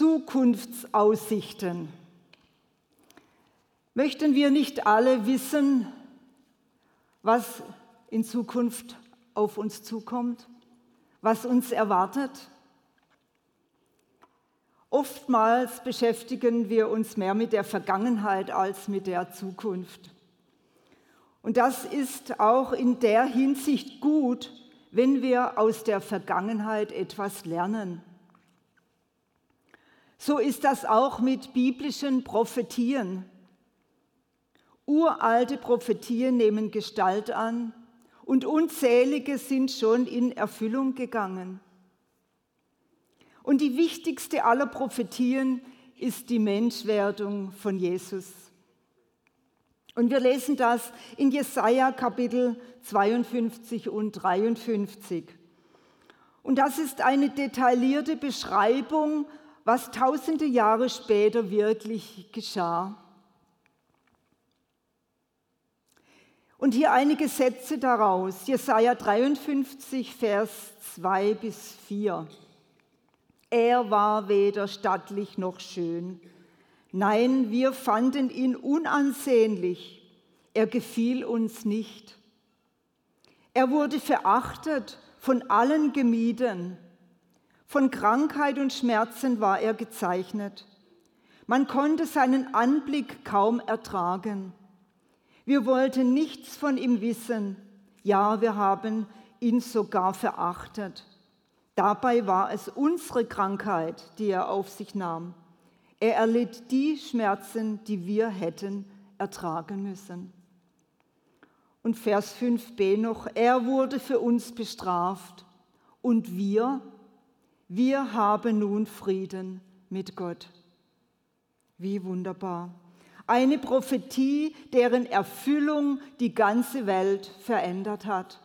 Zukunftsaussichten. Möchten wir nicht alle wissen, was in Zukunft auf uns zukommt, was uns erwartet? Oftmals beschäftigen wir uns mehr mit der Vergangenheit als mit der Zukunft. Und das ist auch in der Hinsicht gut, wenn wir aus der Vergangenheit etwas lernen. So ist das auch mit biblischen Prophetien. Uralte Prophetien nehmen Gestalt an und unzählige sind schon in Erfüllung gegangen. Und die wichtigste aller Prophetien ist die Menschwerdung von Jesus. Und wir lesen das in Jesaja Kapitel 52 und 53. Und das ist eine detaillierte Beschreibung, was tausende Jahre später wirklich geschah. Und hier einige Sätze daraus. Jesaja 53, Vers 2 bis 4. Er war weder stattlich noch schön. Nein, wir fanden ihn unansehnlich. Er gefiel uns nicht. Er wurde verachtet, von allen gemieden. Von Krankheit und Schmerzen war er gezeichnet. Man konnte seinen Anblick kaum ertragen. Wir wollten nichts von ihm wissen. Ja, wir haben ihn sogar verachtet. Dabei war es unsere Krankheit, die er auf sich nahm. Er erlitt die Schmerzen, die wir hätten ertragen müssen. Und Vers 5b noch, er wurde für uns bestraft und wir, wir haben nun Frieden mit Gott. Wie wunderbar. Eine Prophetie, deren Erfüllung die ganze Welt verändert hat.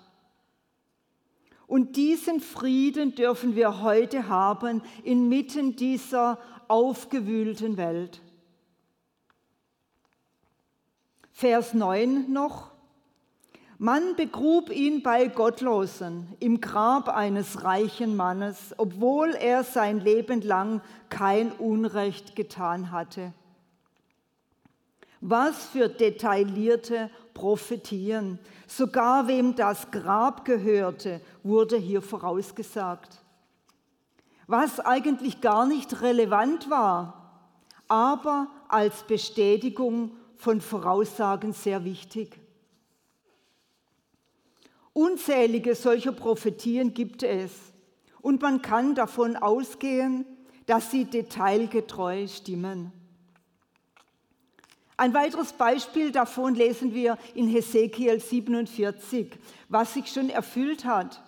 Und diesen Frieden dürfen wir heute haben inmitten dieser aufgewühlten Welt. Vers 9 noch. Man begrub ihn bei Gottlosen im Grab eines reichen Mannes, obwohl er sein Leben lang kein Unrecht getan hatte. Was für detaillierte Prophetien. Sogar wem das Grab gehörte, wurde hier vorausgesagt. Was eigentlich gar nicht relevant war, aber als Bestätigung von Voraussagen sehr wichtig. Unzählige solcher Prophetien gibt es und man kann davon ausgehen, dass sie detailgetreu stimmen. Ein weiteres Beispiel davon lesen wir in Hesekiel 47, was sich schon erfüllt hat.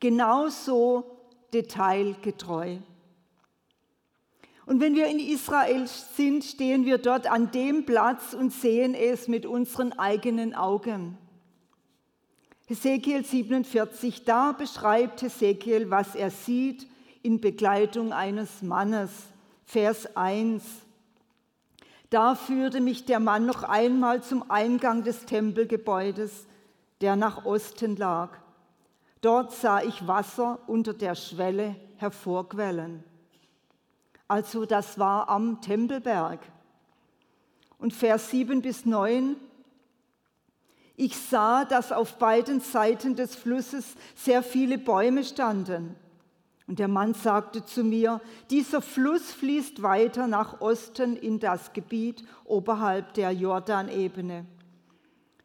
Genauso detailgetreu. Und wenn wir in Israel sind, stehen wir dort an dem Platz und sehen es mit unseren eigenen Augen. Hesekiel 47, da beschreibt Hesekiel, was er sieht in Begleitung eines Mannes. Vers 1. Da führte mich der Mann noch einmal zum Eingang des Tempelgebäudes, der nach Osten lag. Dort sah ich Wasser unter der Schwelle hervorquellen. Also das war am Tempelberg. Und Vers 7 bis 9. Ich sah, dass auf beiden Seiten des Flusses sehr viele Bäume standen und der Mann sagte zu mir, dieser Fluss fließt weiter nach Osten in das Gebiet oberhalb der Jordanebene.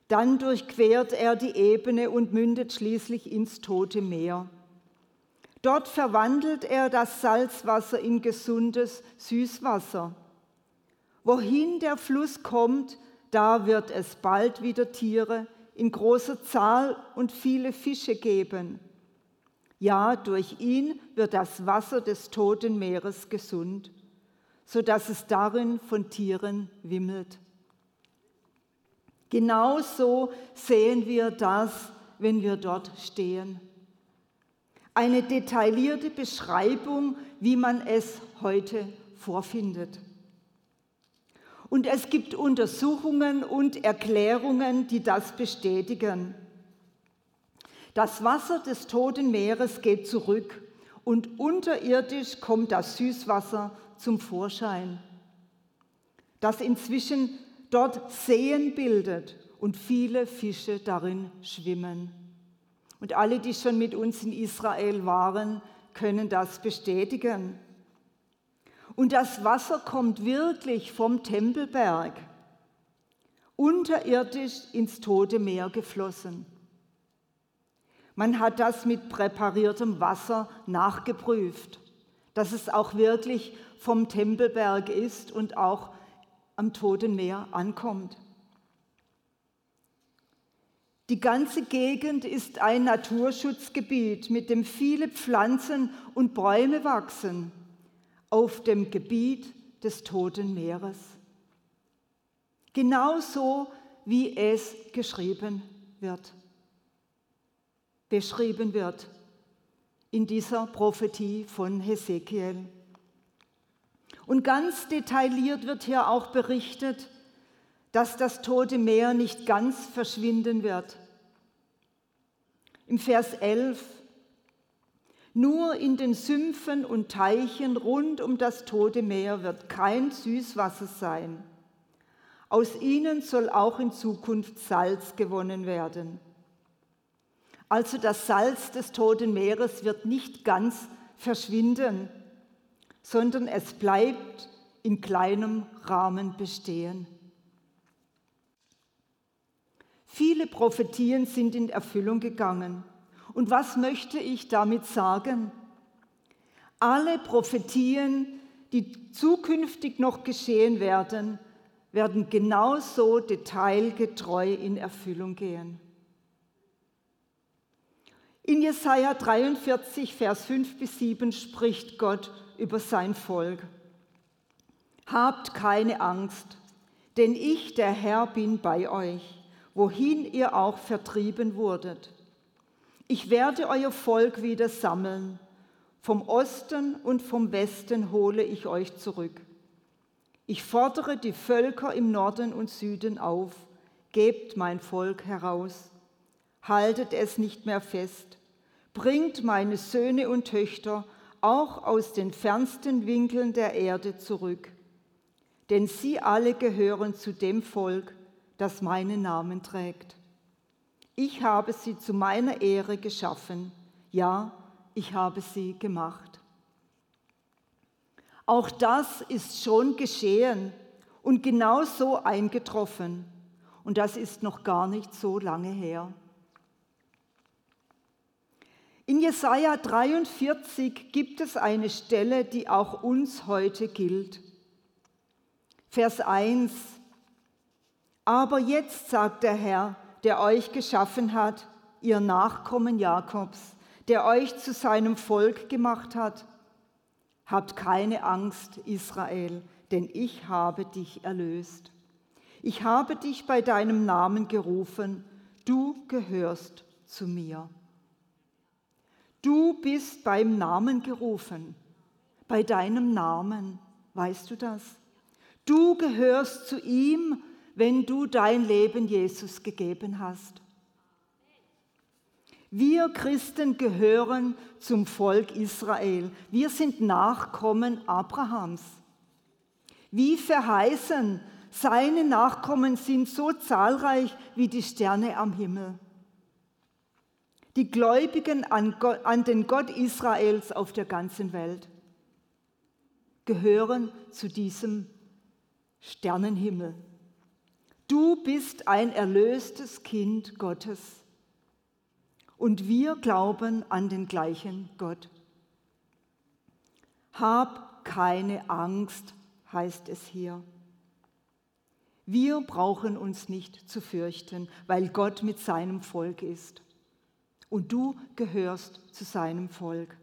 Dann durchquert er die Ebene und mündet schließlich ins Tote Meer. Dort verwandelt er das Salzwasser in gesundes Süßwasser. Wohin der Fluss kommt, da wird es bald wieder Tiere in großer Zahl und viele Fische geben. Ja, durch ihn wird das Wasser des toten Meeres gesund, so dass es darin von Tieren wimmelt. Genauso sehen wir das, wenn wir dort stehen. Eine detaillierte Beschreibung, wie man es heute vorfindet. Und es gibt Untersuchungen und Erklärungen, die das bestätigen. Das Wasser des Toten Meeres geht zurück und unterirdisch kommt das Süßwasser zum Vorschein, das inzwischen dort Seen bildet und viele Fische darin schwimmen. Und alle, die schon mit uns in Israel waren, können das bestätigen. Und das Wasser kommt wirklich vom Tempelberg, unterirdisch ins Tote Meer geflossen. Man hat das mit präpariertem Wasser nachgeprüft, dass es auch wirklich vom Tempelberg ist und auch am Toten Meer ankommt. Die ganze Gegend ist ein Naturschutzgebiet, mit dem viele Pflanzen und Bäume wachsen, auf dem Gebiet des Toten Meeres. Genauso wie es geschrieben wird, beschrieben wird in dieser Prophetie von Hesekiel. Und ganz detailliert wird hier auch berichtet, dass das Tote Meer nicht ganz verschwinden wird. Im Vers 11, nur in den Sümpfen und Teichen rund um das Tote Meer wird kein Süßwasser sein. Aus ihnen soll auch in Zukunft Salz gewonnen werden. Also das Salz des Toten Meeres wird nicht ganz verschwinden, sondern es bleibt in kleinem Rahmen bestehen. Viele Prophetien sind in Erfüllung gegangen. Und was möchte ich damit sagen? Alle Prophetien, die zukünftig noch geschehen werden, werden genauso detailgetreu in Erfüllung gehen. In Jesaja 43, Vers 5 bis 7 spricht Gott über sein Volk. Habt keine Angst, denn ich, der Herr, bin bei euch wohin ihr auch vertrieben wurdet. Ich werde euer Volk wieder sammeln. Vom Osten und vom Westen hole ich euch zurück. Ich fordere die Völker im Norden und Süden auf. Gebt mein Volk heraus. Haltet es nicht mehr fest. Bringt meine Söhne und Töchter auch aus den fernsten Winkeln der Erde zurück. Denn sie alle gehören zu dem Volk, das meinen Namen trägt. Ich habe sie zu meiner Ehre geschaffen. Ja, ich habe sie gemacht. Auch das ist schon geschehen und genau so eingetroffen. Und das ist noch gar nicht so lange her. In Jesaja 43 gibt es eine Stelle, die auch uns heute gilt. Vers 1 aber jetzt sagt der Herr, der euch geschaffen hat, ihr Nachkommen Jakobs, der euch zu seinem Volk gemacht hat, habt keine Angst, Israel, denn ich habe dich erlöst. Ich habe dich bei deinem Namen gerufen, du gehörst zu mir. Du bist beim Namen gerufen, bei deinem Namen, weißt du das? Du gehörst zu ihm wenn du dein Leben Jesus gegeben hast. Wir Christen gehören zum Volk Israel. Wir sind Nachkommen Abrahams. Wie verheißen, seine Nachkommen sind so zahlreich wie die Sterne am Himmel. Die Gläubigen an, Gott, an den Gott Israels auf der ganzen Welt gehören zu diesem Sternenhimmel. Du bist ein erlöstes Kind Gottes. Und wir glauben an den gleichen Gott. Hab keine Angst, heißt es hier. Wir brauchen uns nicht zu fürchten, weil Gott mit seinem Volk ist. Und du gehörst zu seinem Volk.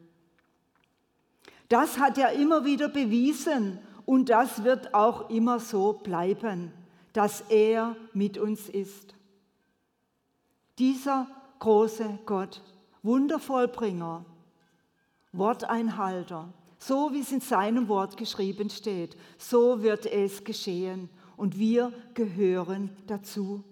Das hat er immer wieder bewiesen und das wird auch immer so bleiben dass er mit uns ist. Dieser große Gott, Wundervollbringer, Worteinhalter, so wie es in seinem Wort geschrieben steht, so wird es geschehen und wir gehören dazu.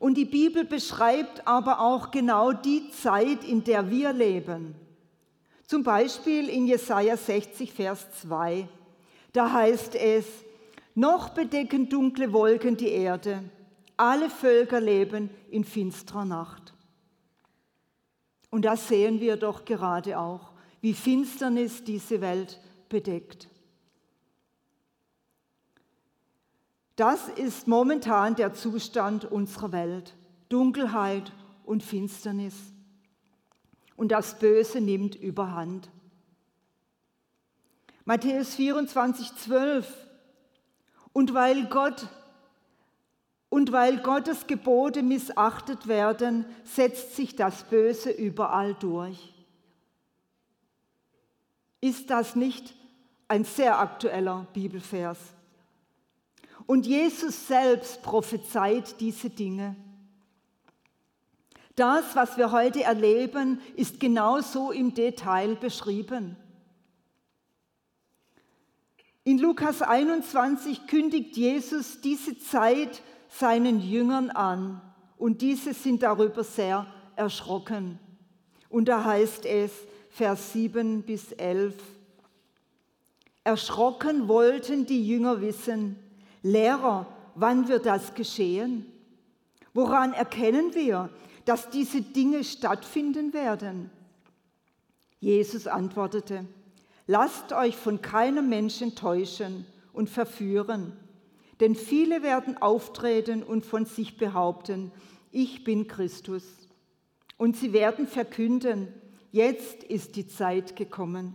Und die Bibel beschreibt aber auch genau die Zeit, in der wir leben, Zum Beispiel in Jesaja 60, Vers 2. Da heißt es: Noch bedecken dunkle Wolken die Erde, alle Völker leben in finsterer Nacht. Und das sehen wir doch gerade auch, wie Finsternis diese Welt bedeckt. Das ist momentan der Zustand unserer Welt. Dunkelheit und Finsternis. Und das Böse nimmt überhand. Matthäus 24, 12. Und weil Gott und weil Gottes Gebote missachtet werden, setzt sich das Böse überall durch. Ist das nicht ein sehr aktueller Bibelvers? Und Jesus selbst prophezeit diese Dinge. Das, was wir heute erleben, ist genauso im Detail beschrieben. In Lukas 21 kündigt Jesus diese Zeit seinen Jüngern an und diese sind darüber sehr erschrocken. Und da heißt es, Vers 7 bis 11, Erschrocken wollten die Jünger wissen, Lehrer, wann wird das geschehen? Woran erkennen wir, dass diese Dinge stattfinden werden? Jesus antwortete, lasst euch von keinem Menschen täuschen und verführen denn viele werden auftreten und von sich behaupten, ich bin Christus. Und sie werden verkünden, jetzt ist die Zeit gekommen.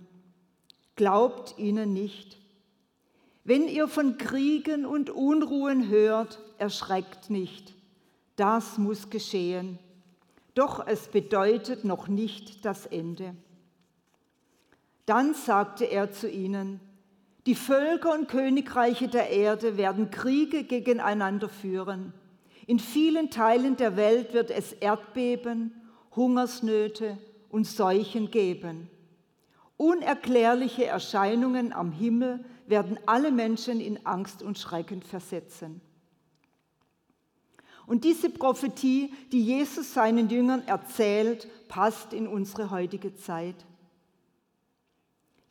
Glaubt ihnen nicht. Wenn ihr von Kriegen und Unruhen hört, erschreckt nicht. Das muss geschehen. Doch es bedeutet noch nicht das Ende. Dann sagte er zu ihnen, die Völker und Königreiche der Erde werden Kriege gegeneinander führen. In vielen Teilen der Welt wird es Erdbeben, Hungersnöte und Seuchen geben. Unerklärliche Erscheinungen am Himmel werden alle Menschen in Angst und Schrecken versetzen. Und diese Prophetie, die Jesus seinen Jüngern erzählt, passt in unsere heutige Zeit.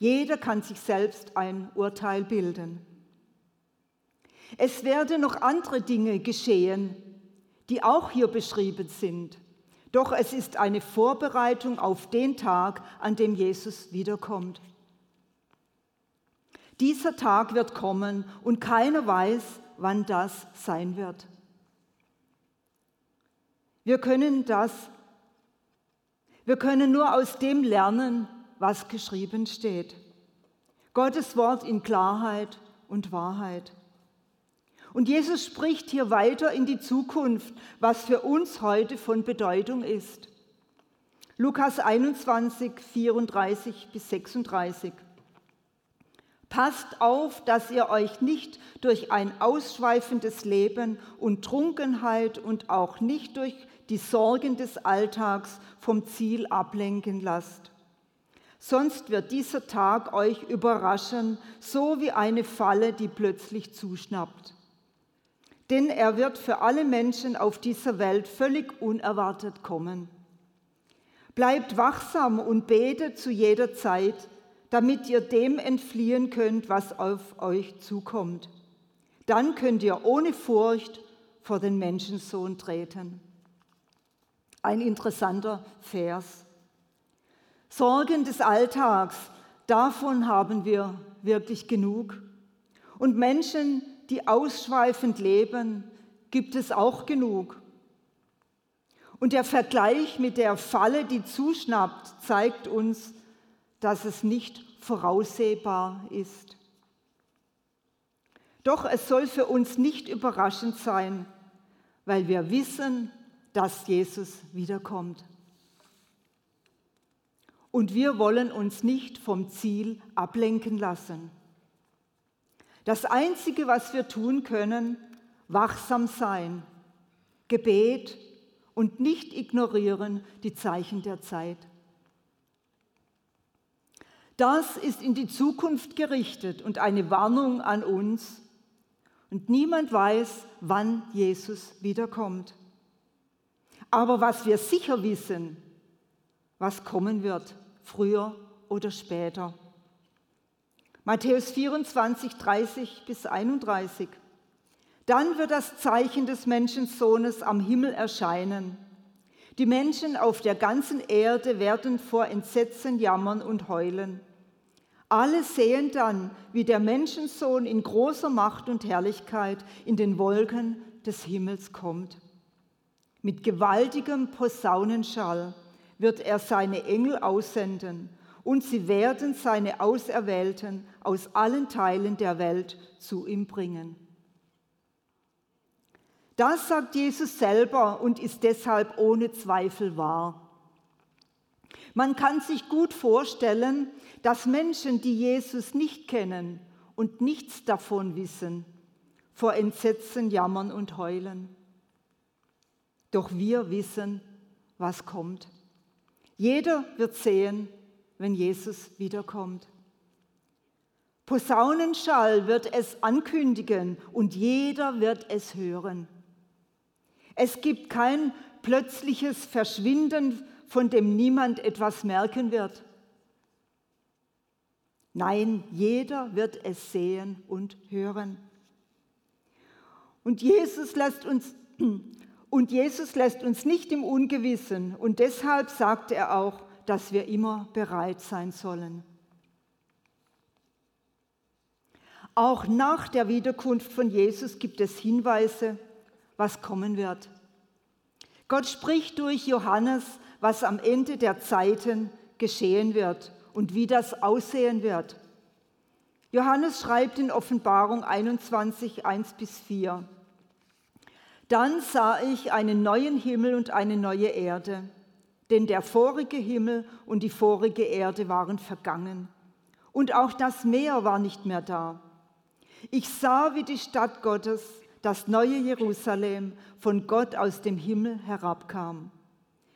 Jeder kann sich selbst ein Urteil bilden. Es werden noch andere Dinge geschehen, die auch hier beschrieben sind. Doch es ist eine Vorbereitung auf den Tag, an dem Jesus wiederkommt. Dieser Tag wird kommen und keiner weiß, wann das sein wird. Wir können das, wir können nur aus dem lernen, was geschrieben steht. Gottes Wort in Klarheit und Wahrheit. Und Jesus spricht hier weiter in die Zukunft, was für uns heute von Bedeutung ist. Lukas 21, 34 bis 36. Passt auf, dass ihr euch nicht durch ein ausschweifendes Leben und Trunkenheit und auch nicht durch die Sorgen des Alltags vom Ziel ablenken lasst Sonst wird dieser Tag euch überraschen, so wie eine Falle, die plötzlich zuschnappt. Denn er wird für alle Menschen auf dieser Welt völlig unerwartet kommen. Bleibt wachsam und betet zu jeder Zeit, damit ihr dem entfliehen könnt, was auf euch zukommt. Dann könnt ihr ohne Furcht vor den Menschensohn treten. Ein interessanter Vers. Sorgen des Alltags, davon haben wir wirklich genug. Und Menschen, die ausschweifend leben, gibt es auch genug. Und der Vergleich mit der Falle, die zuschnappt, zeigt uns, dass es nicht voraussehbar ist. Doch es soll für uns nicht überraschend sein, weil wir wissen, dass Jesus wiederkommt. Und wir wollen uns nicht vom Ziel ablenken lassen. Das Einzige, was wir tun können, wachsam sein, Gebet und nicht ignorieren die Zeichen der Zeit. Das ist in die Zukunft gerichtet und eine Warnung an uns. Und niemand weiß, wann Jesus wiederkommt. Aber was wir sicher wissen, was kommen wird früher oder später. Matthäus 24, 30 bis 31. Dann wird das Zeichen des Menschensohnes am Himmel erscheinen. Die Menschen auf der ganzen Erde werden vor Entsetzen jammern und heulen. Alle sehen dann, wie der Menschensohn in großer Macht und Herrlichkeit in den Wolken des Himmels kommt. Mit gewaltigem Posaunenschall wird er seine Engel aussenden und sie werden seine Auserwählten aus allen Teilen der Welt zu ihm bringen. Das sagt Jesus selber und ist deshalb ohne Zweifel wahr. Man kann sich gut vorstellen, dass Menschen, die Jesus nicht kennen und nichts davon wissen, vor Entsetzen jammern und heulen. Doch wir wissen, was kommt. Jeder wird sehen, wenn Jesus wiederkommt. Posaunenschall wird es ankündigen und jeder wird es hören. Es gibt kein plötzliches Verschwinden, von dem niemand etwas merken wird. Nein, jeder wird es sehen und hören. Und Jesus lässt uns und Jesus lässt uns nicht im Ungewissen und deshalb sagt er auch, dass wir immer bereit sein sollen. Auch nach der Wiederkunft von Jesus gibt es Hinweise, was kommen wird. Gott spricht durch Johannes, was am Ende der Zeiten geschehen wird und wie das aussehen wird. Johannes schreibt in Offenbarung 21, 1 bis 4. Dann sah ich einen neuen Himmel und eine neue Erde, denn der vorige Himmel und die vorige Erde waren vergangen und auch das Meer war nicht mehr da. Ich sah, wie die Stadt Gottes, das neue Jerusalem, von Gott aus dem Himmel herabkam,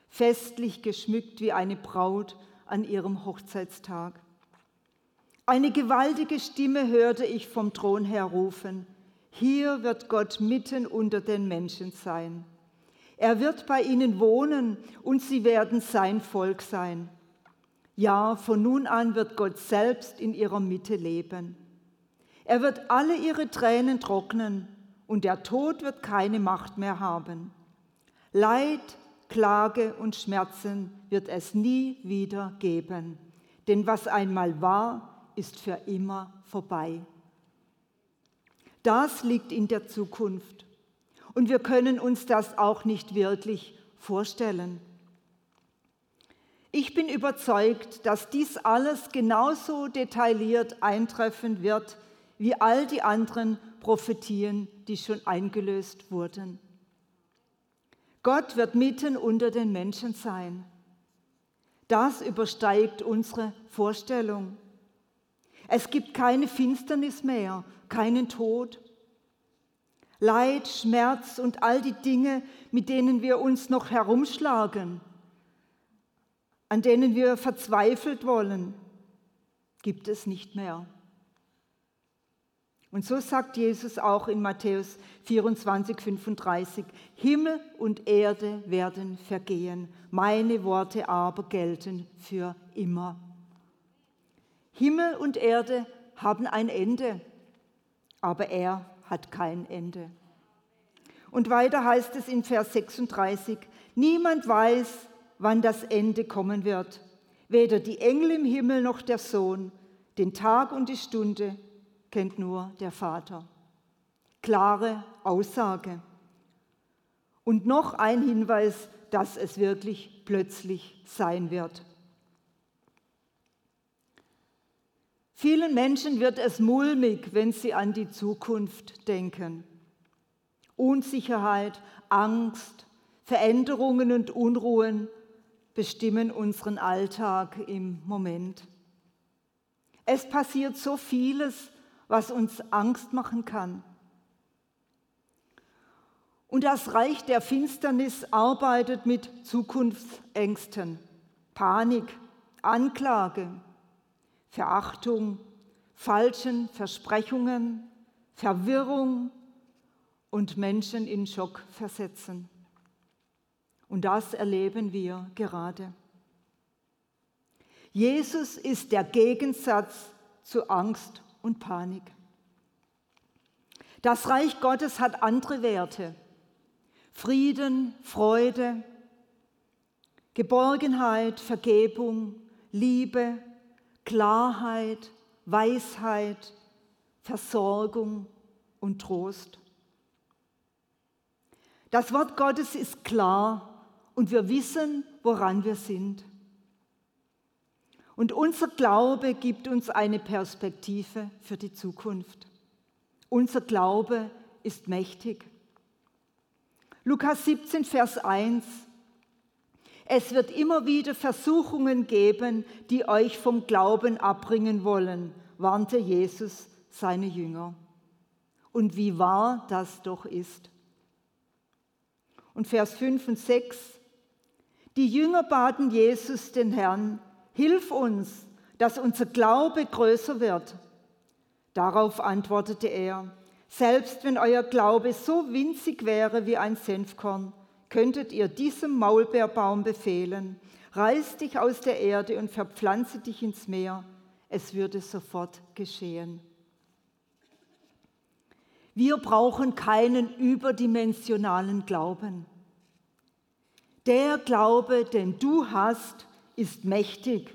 festlich geschmückt wie eine Braut an ihrem Hochzeitstag. Eine gewaltige Stimme hörte ich vom Thron her rufen, hier wird Gott mitten unter den Menschen sein. Er wird bei ihnen wohnen und sie werden sein Volk sein. Ja, von nun an wird Gott selbst in ihrer Mitte leben. Er wird alle ihre Tränen trocknen und der Tod wird keine Macht mehr haben. Leid, Klage und Schmerzen wird es nie wieder geben, denn was einmal war, ist für immer vorbei. Das liegt in der Zukunft. Und wir können uns das auch nicht wirklich vorstellen. Ich bin überzeugt, dass dies alles genauso detailliert eintreffen wird wie all die anderen Prophetien, die schon eingelöst wurden. Gott wird mitten unter den Menschen sein. Das übersteigt unsere Vorstellung. Es gibt keine Finsternis mehr, keinen Tod. Leid, Schmerz und all die Dinge, mit denen wir uns noch herumschlagen, an denen wir verzweifelt wollen, gibt es nicht mehr. Und so sagt Jesus auch in Matthäus 24, 35, Himmel und Erde werden vergehen, meine Worte aber gelten für immer. Himmel und Erde haben ein Ende, aber er hat kein Ende. Und weiter heißt es in Vers 36, niemand weiß, wann das Ende kommen wird, weder die Engel im Himmel noch der Sohn, den Tag und die Stunde kennt nur der Vater. Klare Aussage. Und noch ein Hinweis, dass es wirklich plötzlich sein wird. Vielen Menschen wird es mulmig, wenn sie an die Zukunft denken. Unsicherheit, Angst, Veränderungen und Unruhen bestimmen unseren Alltag im Moment. Es passiert so vieles, was uns Angst machen kann. Und das Reich der Finsternis arbeitet mit Zukunftsängsten, Panik, Anklage, Verachtung, falschen Versprechungen, Verwirrung und Menschen in Schock versetzen. Und das erleben wir gerade. Jesus ist der Gegensatz zu Angst und Panik. Das Reich Gottes hat andere Werte. Frieden, Freude, Geborgenheit, Vergebung, Liebe, Klarheit, Weisheit, Versorgung und Trost. Das Wort Gottes ist klar und wir wissen, woran wir sind. Und unser Glaube gibt uns eine Perspektive für die Zukunft. Unser Glaube ist mächtig. Lukas 17, Vers 1. Es wird immer wieder Versuchungen geben, die euch vom Glauben abbringen wollen, warnte Jesus seine Jünger. Und wie wahr das doch ist. Und Vers 5 und 6. Die Jünger baten Jesus, den Herrn, Hilf uns, dass unser Glaube größer wird. Darauf antwortete er, selbst wenn euer Glaube so winzig wäre wie ein Senfkorn, könntet ihr diesem Maulbeerbaum befehlen, reiß dich aus der Erde und verpflanze dich ins Meer. Es würde sofort geschehen. Wir brauchen keinen überdimensionalen Glauben. Der Glaube, den du hast, ist mächtig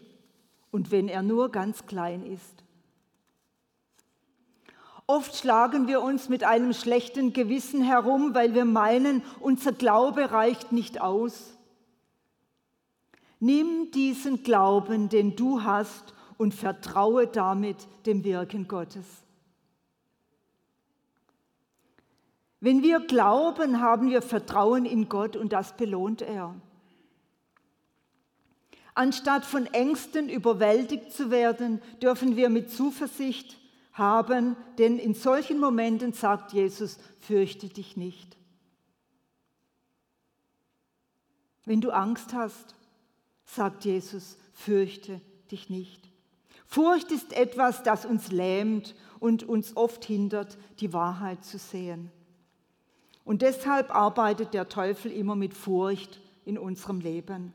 und wenn er nur ganz klein ist. Oft schlagen wir uns mit einem schlechten Gewissen herum, weil wir meinen, unser Glaube reicht nicht aus. Nimm diesen Glauben, den du hast, und vertraue damit dem Wirken Gottes. Wenn wir glauben, haben wir Vertrauen in Gott und das belohnt er. Anstatt von Ängsten überwältigt zu werden, dürfen wir mit Zuversicht haben, denn in solchen Momenten sagt Jesus, fürchte dich nicht. Wenn du Angst hast, sagt Jesus, fürchte dich nicht. Furcht ist etwas, das uns lähmt und uns oft hindert, die Wahrheit zu sehen. Und deshalb arbeitet der Teufel immer mit Furcht in unserem Leben.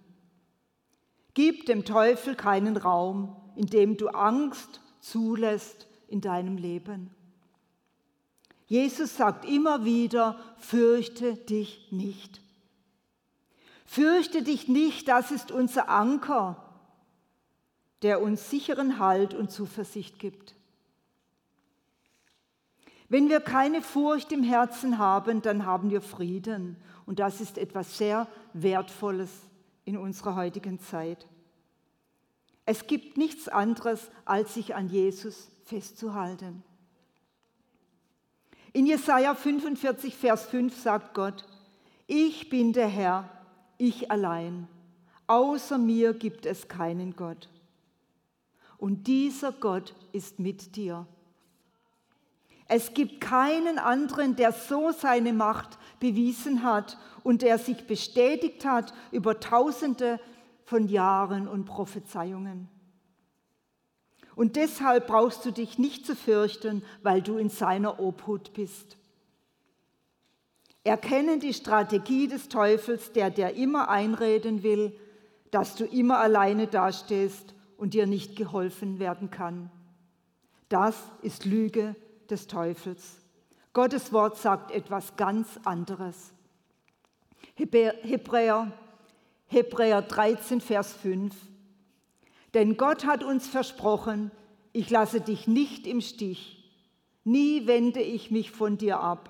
Gib dem Teufel keinen Raum, indem du Angst zulässt in deinem Leben. Jesus sagt immer wieder, fürchte dich nicht. Fürchte dich nicht, das ist unser Anker, der uns sicheren Halt und Zuversicht gibt. Wenn wir keine Furcht im Herzen haben, dann haben wir Frieden. Und das ist etwas sehr Wertvolles in unserer heutigen Zeit. Es gibt nichts anderes, als sich an Jesus festzuhalten. In Jesaja 45, Vers 5 sagt Gott: Ich bin der Herr, ich allein. Außer mir gibt es keinen Gott. Und dieser Gott ist mit dir. Es gibt keinen anderen, der so seine Macht bewiesen hat und der sich bestätigt hat über Tausende von Jahren und Prophezeiungen. Und deshalb brauchst du dich nicht zu fürchten, weil du in seiner Obhut bist. Erkenne die Strategie des Teufels, der dir immer einreden will, dass du immer alleine dastehst und dir nicht geholfen werden kann. Das ist Lüge des Teufels. Gottes Wort sagt etwas ganz anderes. Hebräer Hebräer 13, Vers 5. Denn Gott hat uns versprochen, ich lasse dich nicht im Stich, nie wende ich mich von dir ab.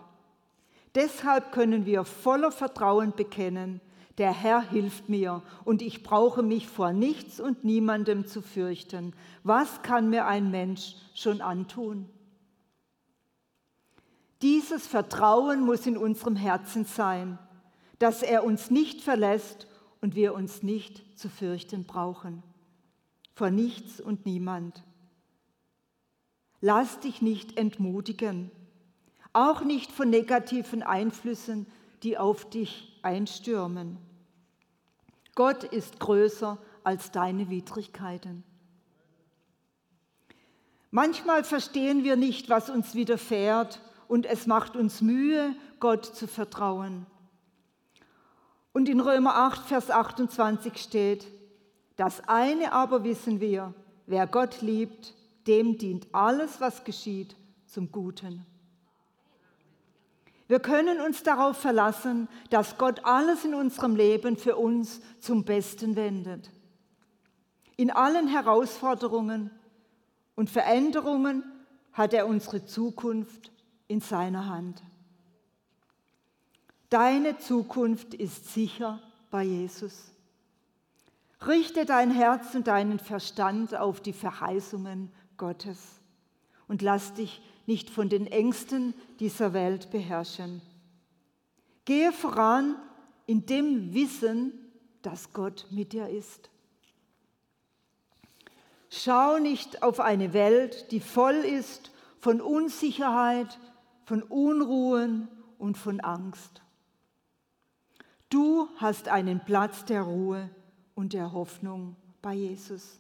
Deshalb können wir voller Vertrauen bekennen, der Herr hilft mir und ich brauche mich vor nichts und niemandem zu fürchten. Was kann mir ein Mensch schon antun? Dieses Vertrauen muss in unserem Herzen sein, dass er uns nicht verlässt und wir uns nicht zu fürchten brauchen. Vor nichts und niemand. Lass dich nicht entmutigen, auch nicht von negativen Einflüssen, die auf dich einstürmen. Gott ist größer als deine Widrigkeiten. Manchmal verstehen wir nicht, was uns widerfährt und es macht uns Mühe, Gott zu vertrauen. Und in Römer 8, Vers 28 steht, Das eine aber wissen wir, wer Gott liebt, dem dient alles, was geschieht, zum Guten. Wir können uns darauf verlassen, dass Gott alles in unserem Leben für uns zum Besten wendet. In allen Herausforderungen und Veränderungen hat er unsere Zukunft in seiner Hand. Deine Zukunft ist sicher bei Jesus. Richte dein Herz und deinen Verstand auf die Verheißungen Gottes und lass dich nicht von den Ängsten dieser Welt beherrschen. Gehe voran in dem Wissen, dass Gott mit dir ist. Schau nicht auf eine Welt, die voll ist von Unsicherheit, von Unruhen und von Angst. Du hast einen Platz der Ruhe und der Hoffnung bei Jesus.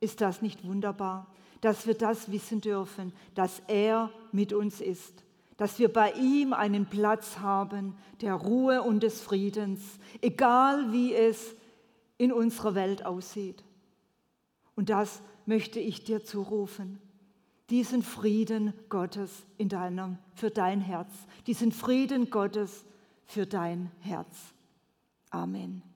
Ist das nicht wunderbar, dass wir das wissen dürfen, dass er mit uns ist, dass wir bei ihm einen Platz haben der Ruhe und des Friedens, egal wie es in unserer Welt aussieht. Und das möchte ich dir zurufen. Diesen Frieden Gottes in deinem, für dein Herz, diesen Frieden Gottes für dein Herz. Amen.